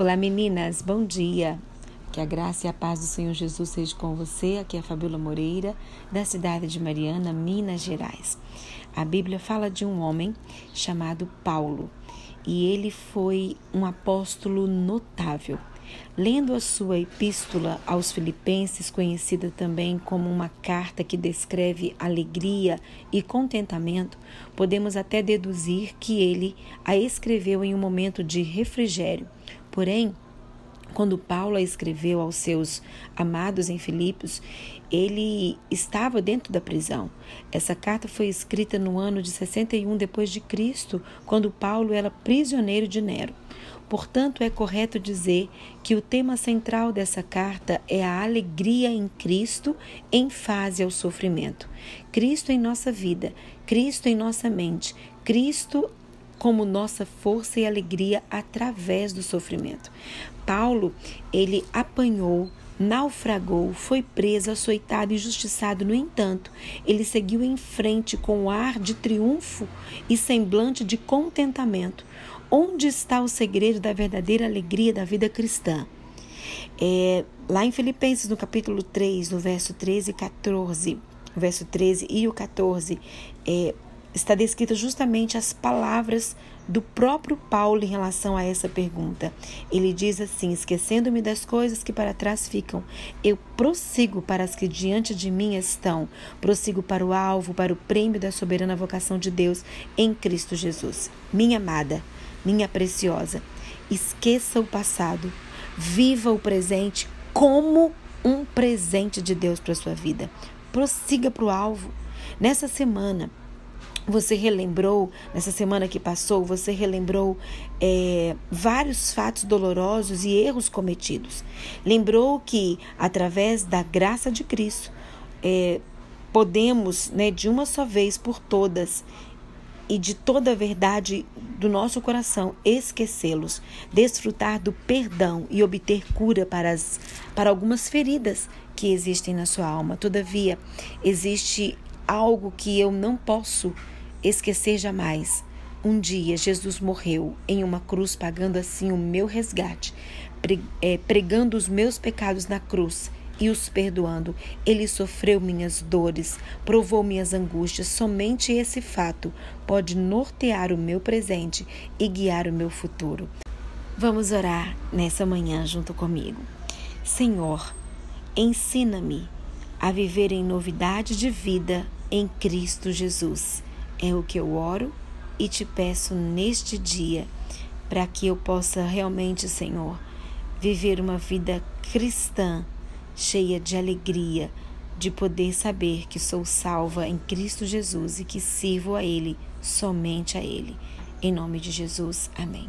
Olá meninas, bom dia. Que a graça e a paz do Senhor Jesus seja com você. Aqui é a Fabíola Moreira, da cidade de Mariana, Minas Gerais. A Bíblia fala de um homem chamado Paulo e ele foi um apóstolo notável. Lendo a sua epístola aos Filipenses, conhecida também como uma carta que descreve alegria e contentamento, podemos até deduzir que ele a escreveu em um momento de refrigério. Porém, quando Paulo escreveu aos seus amados em Filipos, ele estava dentro da prisão. Essa carta foi escrita no ano de 61 depois de Cristo, quando Paulo era prisioneiro de Nero. Portanto, é correto dizer que o tema central dessa carta é a alegria em Cristo em fase ao sofrimento. Cristo em nossa vida, Cristo em nossa mente, Cristo como nossa força e alegria através do sofrimento. Paulo, ele apanhou, naufragou, foi preso, açoitado, injustiçado. No entanto, ele seguiu em frente com ar de triunfo e semblante de contentamento. Onde está o segredo da verdadeira alegria da vida cristã? É, lá em Filipenses, no capítulo 3, no verso 13 e 14, o verso 13 e o 14, é, está descrita justamente as palavras do próprio Paulo em relação a essa pergunta. Ele diz assim: Esquecendo-me das coisas que para trás ficam, eu prossigo para as que diante de mim estão, prossigo para o alvo, para o prêmio da soberana vocação de Deus em Cristo Jesus. Minha amada, minha preciosa, esqueça o passado, viva o presente como um presente de Deus para sua vida. Prossiga para o alvo. Nessa semana, você relembrou, nessa semana que passou, você relembrou é, vários fatos dolorosos e erros cometidos. Lembrou que, através da graça de Cristo, é, podemos, né, de uma só vez por todas, e de toda a verdade do nosso coração, esquecê-los, desfrutar do perdão e obter cura para, as, para algumas feridas que existem na sua alma. Todavia, existe algo que eu não posso esquecer jamais. Um dia Jesus morreu em uma cruz, pagando assim o meu resgate, é, pregando os meus pecados na cruz e os perdoando. Ele sofreu minhas dores, provou minhas angústias. Somente esse fato pode nortear o meu presente e guiar o meu futuro. Vamos orar nessa manhã junto comigo. Senhor, ensina-me a viver em novidade de vida em Cristo Jesus. É o que eu oro e te peço neste dia, para que eu possa realmente, Senhor, viver uma vida cristã cheia de alegria, de poder saber que sou salva em Cristo Jesus e que sirvo a Ele, somente a Ele. Em nome de Jesus, amém.